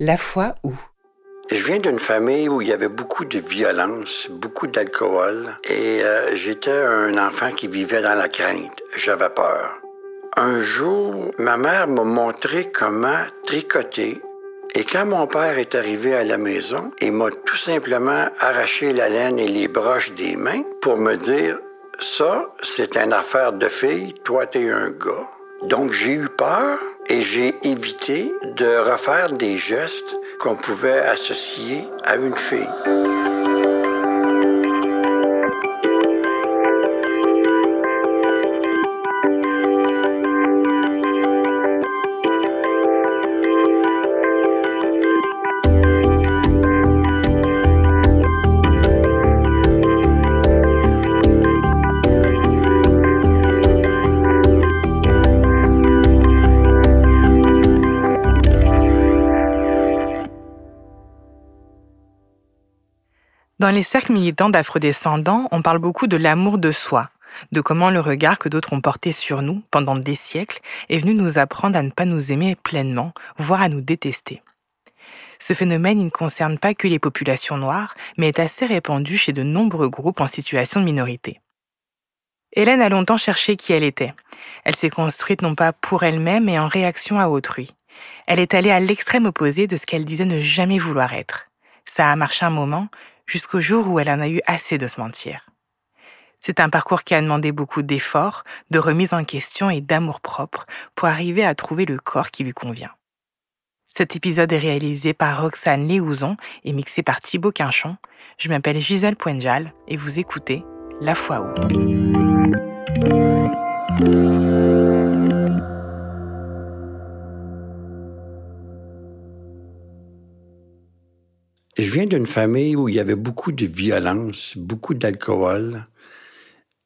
La foi où Je viens d'une famille où il y avait beaucoup de violence, beaucoup d'alcool, et euh, j'étais un enfant qui vivait dans la crainte. J'avais peur. Un jour, ma mère m'a montré comment tricoter. Et quand mon père est arrivé à la maison, il m'a tout simplement arraché la laine et les broches des mains pour me dire Ça, c'est une affaire de fille, toi, t'es un gars. Donc, j'ai eu peur et j'ai évité de refaire des gestes qu'on pouvait associer à une fille. Dans les cercles militants d'afrodescendants, on parle beaucoup de l'amour de soi, de comment le regard que d'autres ont porté sur nous pendant des siècles est venu nous apprendre à ne pas nous aimer pleinement, voire à nous détester. Ce phénomène ne concerne pas que les populations noires, mais est assez répandu chez de nombreux groupes en situation de minorité. Hélène a longtemps cherché qui elle était. Elle s'est construite non pas pour elle-même, mais en réaction à autrui. Elle est allée à l'extrême opposé de ce qu'elle disait ne jamais vouloir être. Ça a marché un moment, jusqu'au jour où elle en a eu assez de se mentir. C'est un parcours qui a demandé beaucoup d'efforts, de remise en question et d'amour-propre pour arriver à trouver le corps qui lui convient. Cet épisode est réalisé par Roxane Léouzon et mixé par Thibaut Quinchon. Je m'appelle Gisèle Poenjal et vous écoutez La foi où. Je viens d'une famille où il y avait beaucoup de violence, beaucoup d'alcool.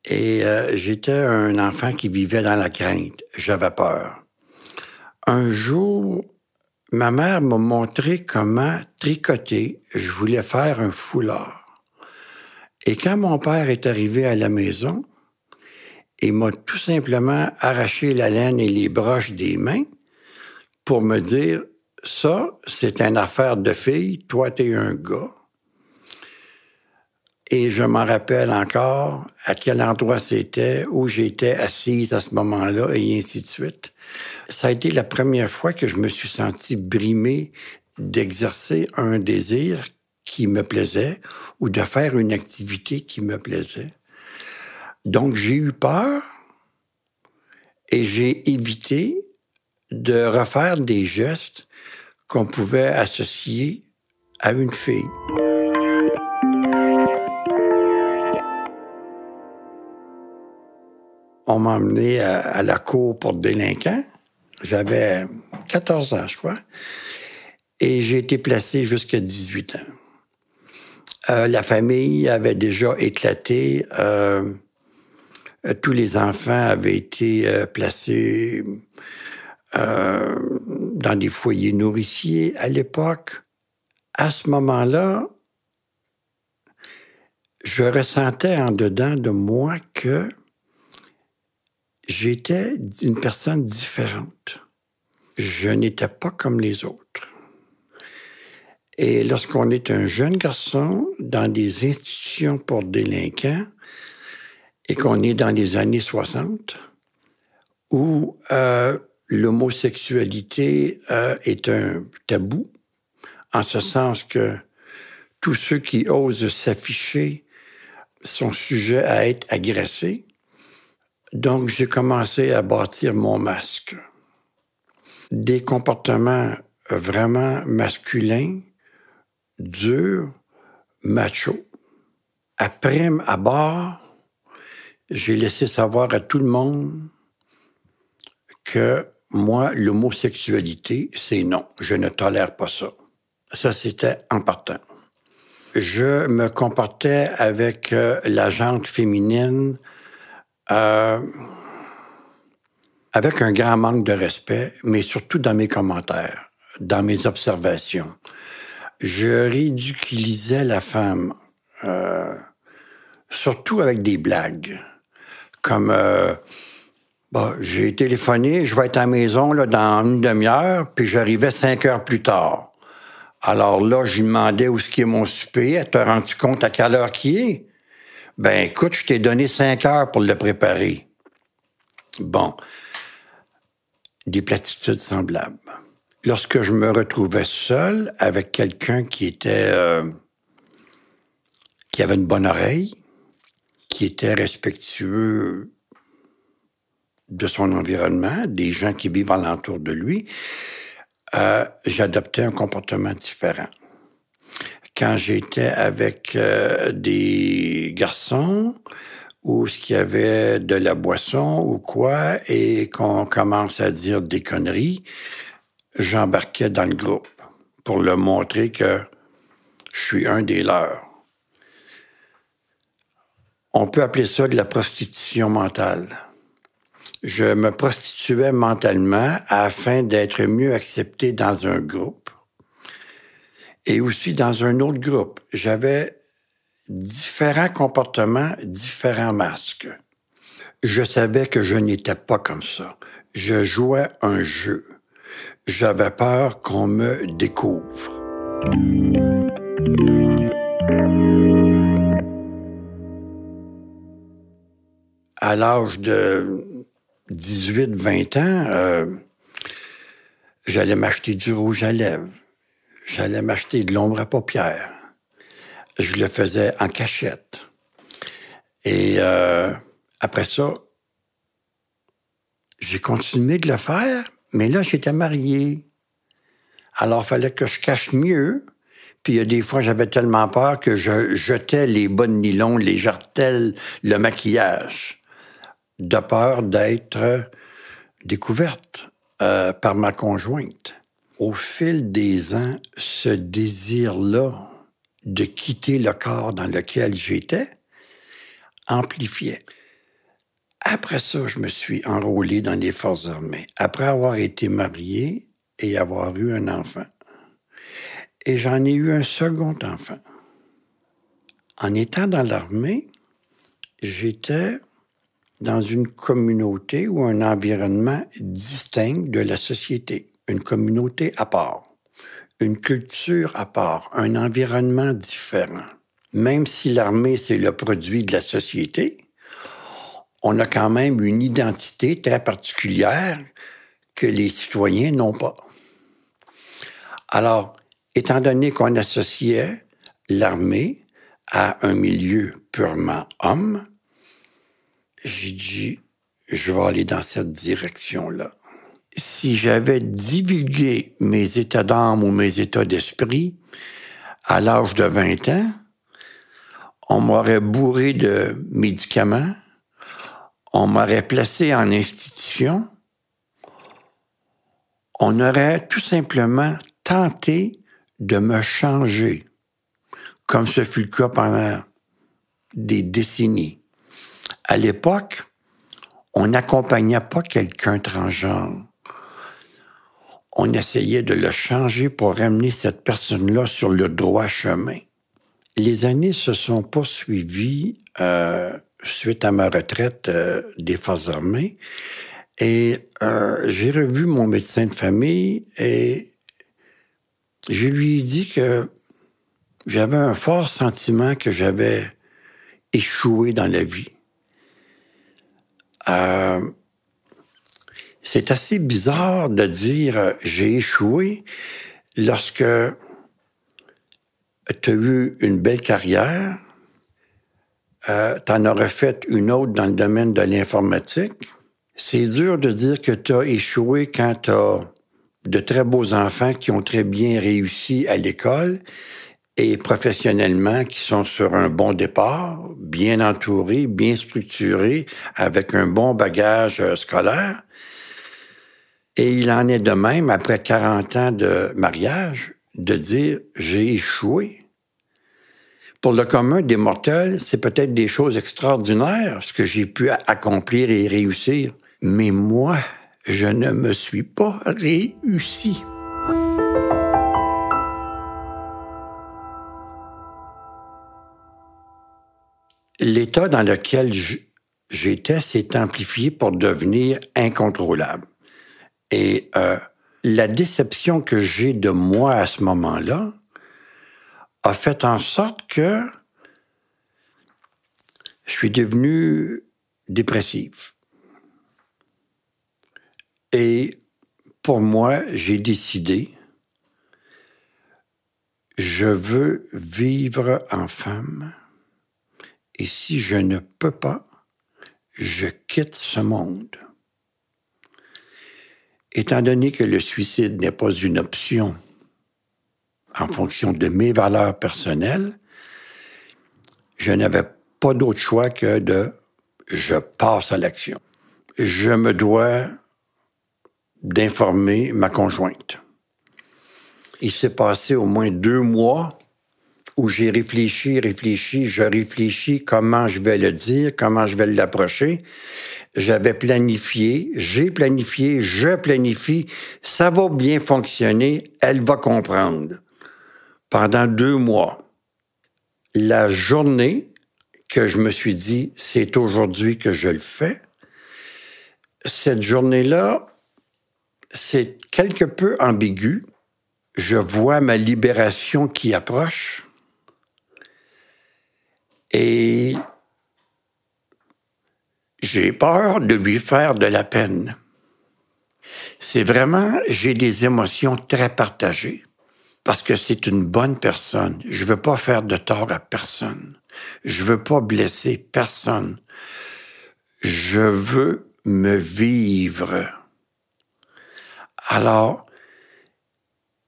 Et euh, j'étais un enfant qui vivait dans la crainte. J'avais peur. Un jour, ma mère m'a montré comment tricoter. Je voulais faire un foulard. Et quand mon père est arrivé à la maison, il m'a tout simplement arraché la laine et les broches des mains pour me dire ça, c'est une affaire de fille, toi, t'es un gars. Et je m'en rappelle encore à quel endroit c'était, où j'étais assise à ce moment-là, et ainsi de suite. Ça a été la première fois que je me suis senti brimé d'exercer un désir qui me plaisait ou de faire une activité qui me plaisait. Donc j'ai eu peur et j'ai évité de refaire des gestes qu'on pouvait associer à une fille. On m'a emmené à, la cour pour délinquants. J'avais 14 ans, je crois. Et j'ai été placé jusqu'à 18 ans. Euh, la famille avait déjà éclaté. Euh, tous les enfants avaient été euh, placés dans des foyers nourriciers à l'époque. À ce moment-là, je ressentais en dedans de moi que j'étais une personne différente. Je n'étais pas comme les autres. Et lorsqu'on est un jeune garçon dans des institutions pour délinquants et qu'on est dans les années 60, où euh, l'homosexualité euh, est un tabou, en ce sens que tous ceux qui osent s'afficher sont sujets à être agressés. Donc, j'ai commencé à bâtir mon masque. Des comportements vraiment masculins, durs, machos. Après, à bord, j'ai laissé savoir à tout le monde que moi, l'homosexualité, c'est non. Je ne tolère pas ça. Ça, c'était en partant. Je me comportais avec euh, la jante féminine euh, avec un grand manque de respect, mais surtout dans mes commentaires, dans mes observations. Je ridiculisais la femme, euh, surtout avec des blagues, comme Bon, j'ai téléphoné, je vais être à la maison là, dans une demi-heure, puis j'arrivais cinq heures plus tard. Alors là, je lui demandais où ce qui est mon souper. te rends-tu compte à quelle heure qui est? Ben écoute, je t'ai donné cinq heures pour le préparer. Bon. Des platitudes semblables. Lorsque je me retrouvais seul avec quelqu'un qui était euh, qui avait une bonne oreille, qui était respectueux de son environnement, des gens qui vivent alentour de lui, euh, j'adoptais un comportement différent. Quand j'étais avec euh, des garçons ou ce qu'il y avait de la boisson ou quoi et qu'on commence à dire des conneries, j'embarquais dans le groupe pour leur montrer que je suis un des leurs. On peut appeler ça de la prostitution mentale je me prostituais mentalement afin d'être mieux accepté dans un groupe et aussi dans un autre groupe. J'avais différents comportements, différents masques. Je savais que je n'étais pas comme ça. Je jouais un jeu. J'avais peur qu'on me découvre. À l'âge de 18, 20 ans, euh, j'allais m'acheter du rouge à lèvres. J'allais m'acheter de l'ombre à paupières. Je le faisais en cachette. Et euh, après ça, j'ai continué de le faire, mais là, j'étais marié. Alors, il fallait que je cache mieux. Puis il y a des fois, j'avais tellement peur que je jetais les bonnes nylons, les jartelles, le maquillage de peur d'être découverte euh, par ma conjointe. Au fil des ans, ce désir-là de quitter le corps dans lequel j'étais amplifiait. Après ça, je me suis enrôlé dans les forces armées, après avoir été marié et avoir eu un enfant. Et j'en ai eu un second enfant. En étant dans l'armée, j'étais dans une communauté ou un environnement distinct de la société, une communauté à part, une culture à part, un environnement différent. Même si l'armée, c'est le produit de la société, on a quand même une identité très particulière que les citoyens n'ont pas. Alors, étant donné qu'on associait l'armée à un milieu purement homme, j'ai dit, je vais aller dans cette direction-là. Si j'avais divulgué mes états d'âme ou mes états d'esprit à l'âge de 20 ans, on m'aurait bourré de médicaments, on m'aurait placé en institution, on aurait tout simplement tenté de me changer, comme ce fut le cas pendant des décennies à l'époque, on n'accompagnait pas quelqu'un transgenre. On essayait de le changer pour ramener cette personne-là sur le droit chemin. Les années se sont poursuivies euh, suite à ma retraite euh, des forces armées et euh, j'ai revu mon médecin de famille et je lui ai dit que j'avais un fort sentiment que j'avais échoué dans la vie. Euh, c'est assez bizarre de dire euh, j'ai échoué lorsque tu as eu une belle carrière, euh, tu en aurais fait une autre dans le domaine de l'informatique. C'est dur de dire que tu as échoué quand tu as de très beaux enfants qui ont très bien réussi à l'école et professionnellement qui sont sur un bon départ, bien entourés, bien structurés, avec un bon bagage euh, scolaire. Et il en est de même, après 40 ans de mariage, de dire j'ai échoué. Pour le commun des mortels, c'est peut-être des choses extraordinaires, ce que j'ai pu accomplir et réussir. Mais moi, je ne me suis pas réussi. L'état dans lequel j'étais s'est amplifié pour devenir incontrôlable. Et euh, la déception que j'ai de moi à ce moment-là a fait en sorte que je suis devenu dépressif. Et pour moi, j'ai décidé, je veux vivre en femme, et si je ne peux pas, je quitte ce monde. Étant donné que le suicide n'est pas une option en fonction de mes valeurs personnelles, je n'avais pas d'autre choix que de je passe à l'action. Je me dois d'informer ma conjointe. Il s'est passé au moins deux mois où j'ai réfléchi, réfléchi, je réfléchis comment je vais le dire, comment je vais l'approcher. J'avais planifié, j'ai planifié, je planifie, ça va bien fonctionner, elle va comprendre. Pendant deux mois, la journée que je me suis dit, c'est aujourd'hui que je le fais, cette journée-là, c'est quelque peu ambigu. Je vois ma libération qui approche et j'ai peur de lui faire de la peine. C'est vraiment, j'ai des émotions très partagées parce que c'est une bonne personne. Je veux pas faire de tort à personne. Je veux pas blesser personne. Je veux me vivre. Alors,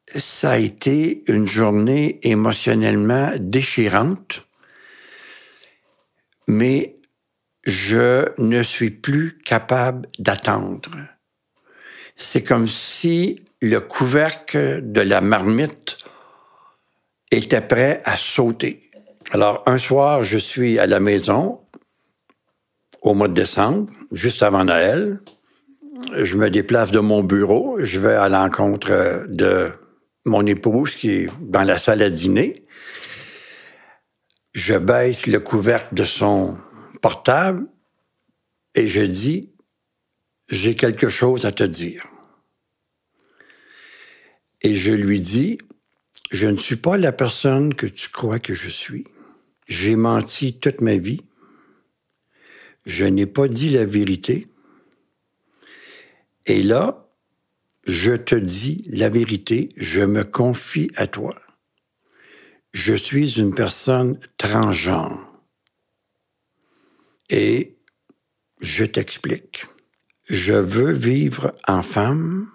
ça a été une journée émotionnellement déchirante mais je ne suis plus capable d'attendre. C'est comme si le couvercle de la marmite était prêt à sauter. Alors, un soir, je suis à la maison au mois de décembre, juste avant Noël. Je me déplace de mon bureau, je vais à l'encontre de mon épouse qui est dans la salle à dîner je baisse le couvercle de son portable et je dis, j'ai quelque chose à te dire. Et je lui dis, je ne suis pas la personne que tu crois que je suis. J'ai menti toute ma vie. Je n'ai pas dit la vérité. Et là, je te dis la vérité, je me confie à toi je suis une personne transgenre. Et je t'explique. Je veux vivre en femme.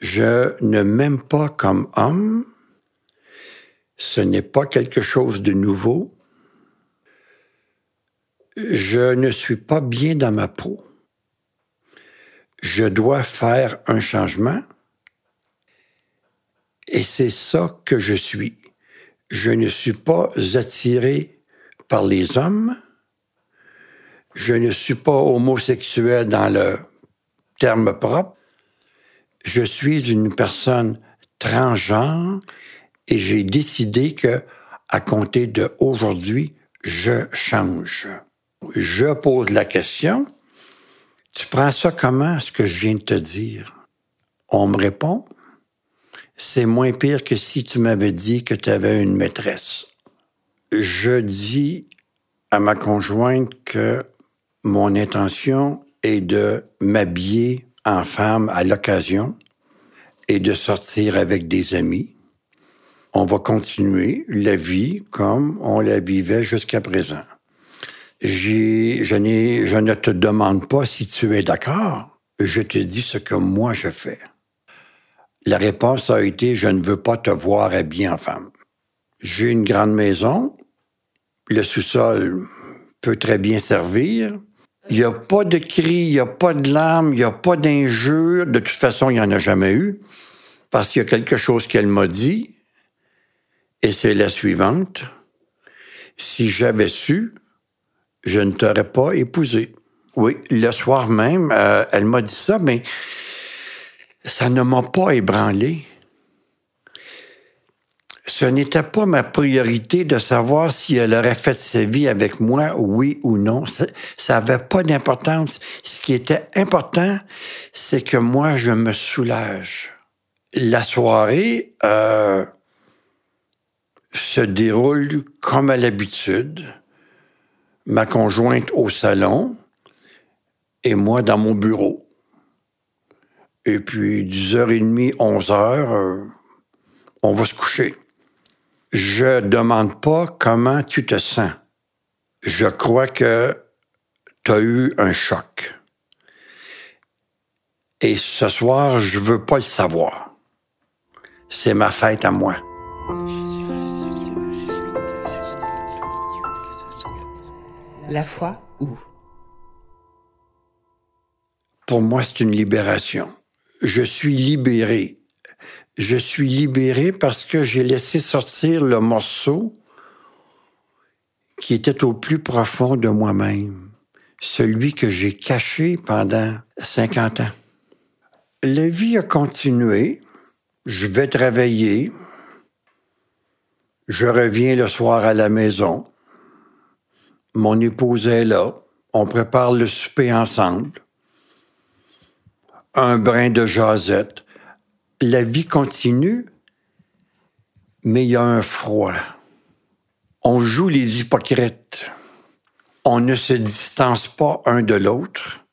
Je ne m'aime pas comme homme. Ce n'est pas quelque chose de nouveau. Je ne suis pas bien dans ma peau. Je dois faire un changement et c'est ça que je suis. Je ne suis pas attiré par les hommes. Je ne suis pas homosexuel dans le terme propre. Je suis une personne transgenre et j'ai décidé que, à compter de aujourd'hui, je change. Je pose la question. Tu prends ça comment, ce que je viens de te dire? On me répond, c'est moins pire que si tu m'avais dit que tu avais une maîtresse. Je dis à ma conjointe que mon intention est de m'habiller en femme à l'occasion et de sortir avec des amis. On va continuer la vie comme on la vivait jusqu'à présent. je, je ne te demande pas si tu es d'accord. Je te dis ce que moi je fais. La réponse a été Je ne veux pas te voir habillé en femme. J'ai une grande maison. Le sous-sol peut très bien servir. Il n'y a pas de cris, il n'y a pas de larmes, il n'y a pas d'injures. De toute façon, il n'y en a jamais eu. Parce qu'il y a quelque chose qu'elle m'a dit, et c'est la suivante. Si j'avais su, je ne t'aurais pas épousé. Oui, le soir même, euh, elle m'a dit ça, mais ça ne m'a pas ébranlé. ce n'était pas ma priorité de savoir si elle aurait fait sa vie avec moi, oui ou non. Ça n'avait pas d'importance. Ce qui était important, c'est que moi, je me soulage. La soirée euh, se déroule comme à l'habitude. Ma conjointe au salon et moi dans mon bureau. Et puis, 10h30, 11h, euh, on va se coucher. Je demande pas comment tu te sens. Je crois que tu as eu un choc. Et ce soir, je veux pas le savoir. C'est ma fête à moi. La foi où? Pour moi, c'est une libération. Je suis libéré. Je suis libéré parce que j'ai laissé sortir le morceau qui était au plus profond de moi-même, celui que j'ai caché pendant 50 ans. La vie a continué, je vais travailler, je reviens le soir à la maison, mon épouse est là, on prépare le souper ensemble, un brin de jasette, la vie continue, mais il y a un froid. On joue les hypocrites. On ne se distance pas un de l'autre.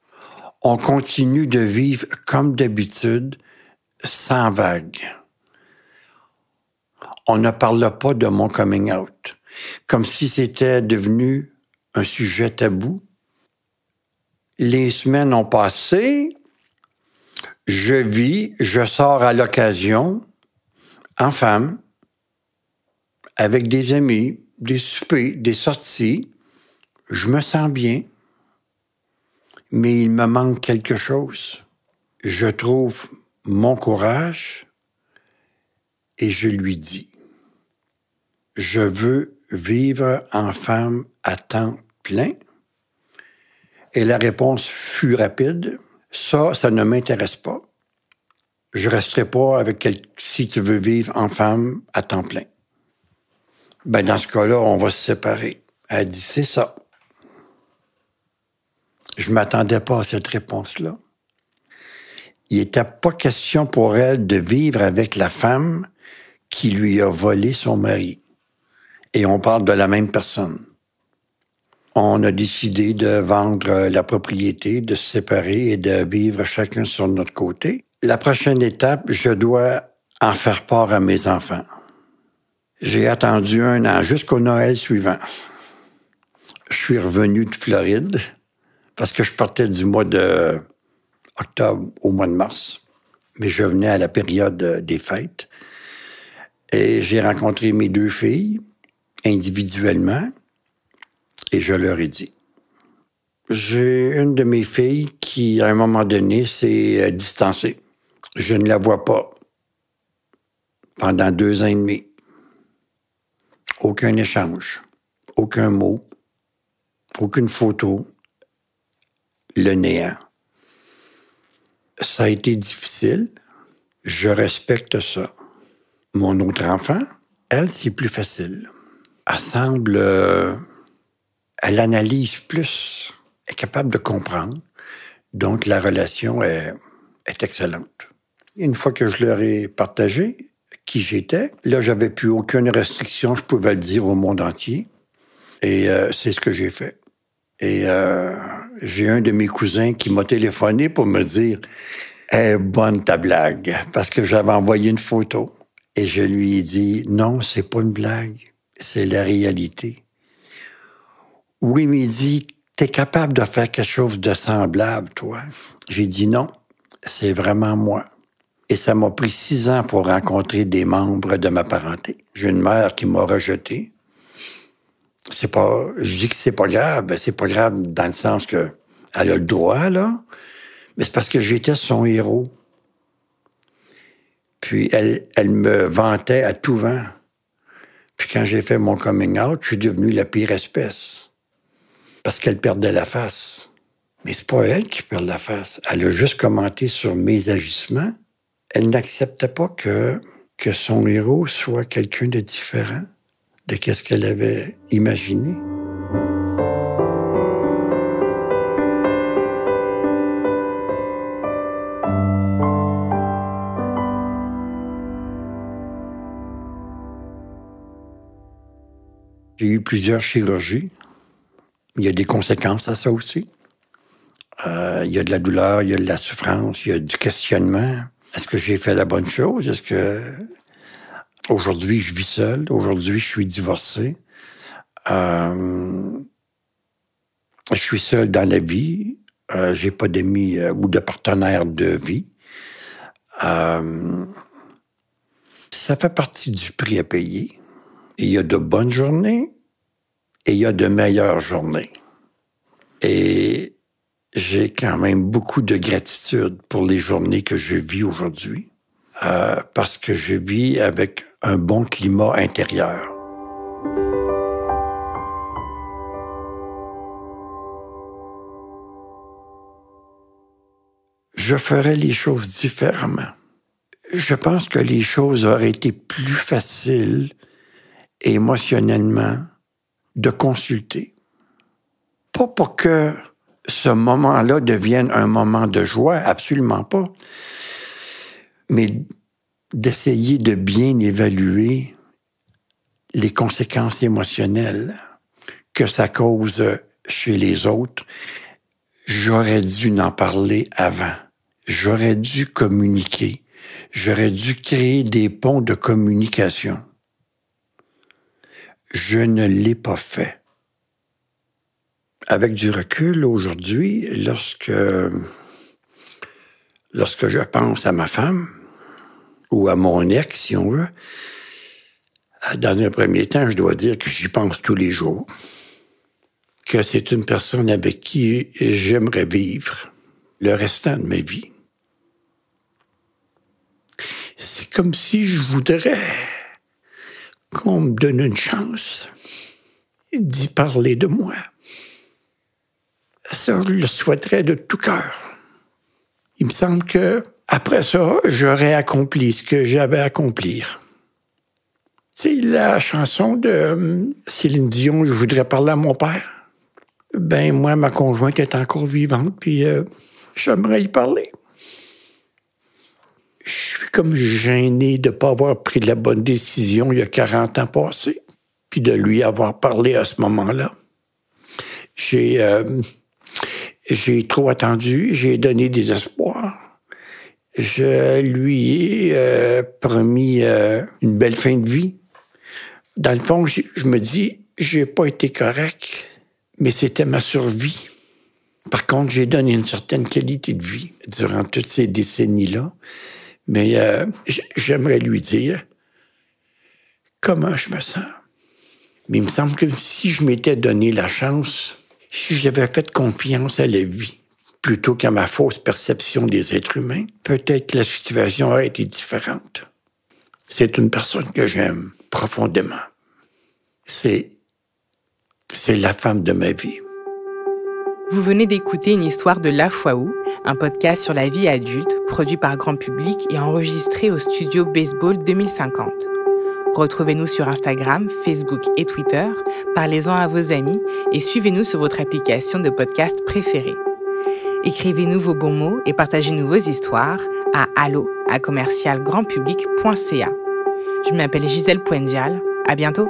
On continue de vivre comme d'habitude, sans vague. On ne parle pas de mon coming out, comme si c'était devenu un sujet tabou. Les semaines ont passé, je vis, je sors à l'occasion, en femme, avec des amis, des soupers, des sorties. Je me sens bien, mais il me manque quelque chose. Je trouve mon courage et je lui dis, je veux vivre en femme à temps plein. Et la réponse fut rapide. Ça, ça ne m'intéresse pas. Je resterai pas avec quelqu'un si tu veux vivre en femme à temps plein. Ben, dans ce cas-là, on va se séparer. Elle dit, c'est ça. Je m'attendais pas à cette réponse-là. Il n'était pas question pour elle de vivre avec la femme qui lui a volé son mari. Et on parle de la même personne on a décidé de vendre la propriété, de se séparer et de vivre chacun sur notre côté. La prochaine étape, je dois en faire part à mes enfants. J'ai attendu un an jusqu'au Noël suivant. Je suis revenu de Floride parce que je partais du mois de octobre au mois de mars, mais je venais à la période des fêtes. Et j'ai rencontré mes deux filles individuellement et je leur ai dit. J'ai une de mes filles qui, à un moment donné, s'est euh, distancée. Je ne la vois pas pendant deux ans et demi. Aucun échange, aucun mot, aucune photo, le néant. Ça a été difficile. Je respecte ça. Mon autre enfant, elle, c'est plus facile. Elle semble euh, elle analyse plus, est capable de comprendre. Donc, la relation est, excellente. Une fois que je leur ai partagé qui j'étais, là, j'avais plus aucune restriction, je pouvais le dire au monde entier. Et euh, c'est ce que j'ai fait. Et euh, j'ai un de mes cousins qui m'a téléphoné pour me dire Eh, bonne ta blague, parce que j'avais envoyé une photo. Et je lui ai dit Non, c'est pas une blague, c'est la réalité. Oui, mais il dit, t'es capable de faire quelque chose de semblable, toi. J'ai dit non, c'est vraiment moi. Et ça m'a pris six ans pour rencontrer des membres de ma parenté. J'ai une mère qui m'a rejeté. C'est pas, je dis que c'est pas grave, ben, c'est pas grave dans le sens que elle a le droit, là. Mais c'est parce que j'étais son héros. Puis elle, elle me vantait à tout vent. Puis quand j'ai fait mon coming out, je suis devenu la pire espèce parce qu'elle perdait la face. Mais c'est pas elle qui perd la face. Elle a juste commenté sur mes agissements. Elle n'acceptait pas que que son héros soit quelqu'un de différent de ce qu'elle avait imaginé. J'ai eu plusieurs chirurgies. Il y a des conséquences à ça aussi. Euh, il y a de la douleur, il y a de la souffrance, il y a du questionnement. Est-ce que j'ai fait la bonne chose? Est-ce que aujourd'hui je vis seul? Aujourd'hui je suis divorcé? Euh, je suis seul dans la vie. Euh, j'ai pas d'amis euh, ou de partenaires de vie. ça fait partie du prix à payer. Il y a de bonnes journées et il y a de meilleures journées. Et j'ai quand même beaucoup de gratitude pour les journées que je vis aujourd'hui, euh, parce que je vis avec un bon climat intérieur. Je ferais les choses différemment. Je pense que les choses auraient été plus faciles émotionnellement de consulter. Pas pour que ce moment-là devienne un moment de joie, absolument pas, mais d'essayer de bien évaluer les conséquences émotionnelles que ça cause chez les autres. J'aurais dû en parler avant. J'aurais dû communiquer. J'aurais dû créer des ponts de communication. Je ne l'ai pas fait. Avec du recul aujourd'hui, lorsque, je pense à ma femme, ou à mon ex, si on veut, dans un premier temps, je dois dire que j'y pense tous les jours, que c'est une personne avec qui j'aimerais vivre le restant de ma vie. C'est comme si je voudrais qu'on me donne une chance d'y parler de moi. Ça, je le souhaiterais de tout cœur. Il me semble que après ça, j'aurais accompli ce que j'avais à accomplir. C'est la chanson de euh, Céline Dion, Je voudrais parler à mon père. Ben, moi, ma conjointe est encore vivante, puis euh, j'aimerais y parler je suis comme gêné de ne pas avoir pris la bonne décision il y a 40 ans passés, puis de lui avoir parlé à ce moment-là. J'ai, euh, j'ai trop attendu, j'ai donné des espoirs. Je lui ai euh, promis euh, une belle fin de vie. Dans le fond, je me dis, j'ai pas été correct, mais c'était ma survie. Par contre, j'ai donné une certaine qualité de vie durant toutes ces décennies-là. Mais euh, j'aimerais lui dire comment je me sens. Mais il me semble que si je m'étais donné la chance, si j'avais fait confiance à la vie, plutôt qu'à ma fausse perception des êtres humains, peut-être que la situation aurait été différente. C'est une personne que j'aime profondément. C'est, c'est la femme de ma vie. Vous venez d'écouter une histoire de La Foi Où, un podcast sur la vie adulte produit par grand public et enregistré au studio Baseball 2050. Retrouvez-nous sur Instagram, Facebook et Twitter, parlez-en à vos amis et suivez-nous sur votre application de podcast préférée. Écrivez-nous vos bons mots et partagez-nous vos histoires à allo à commercialgrandpublic.ca. Je m'appelle Gisèle Poendial. À bientôt!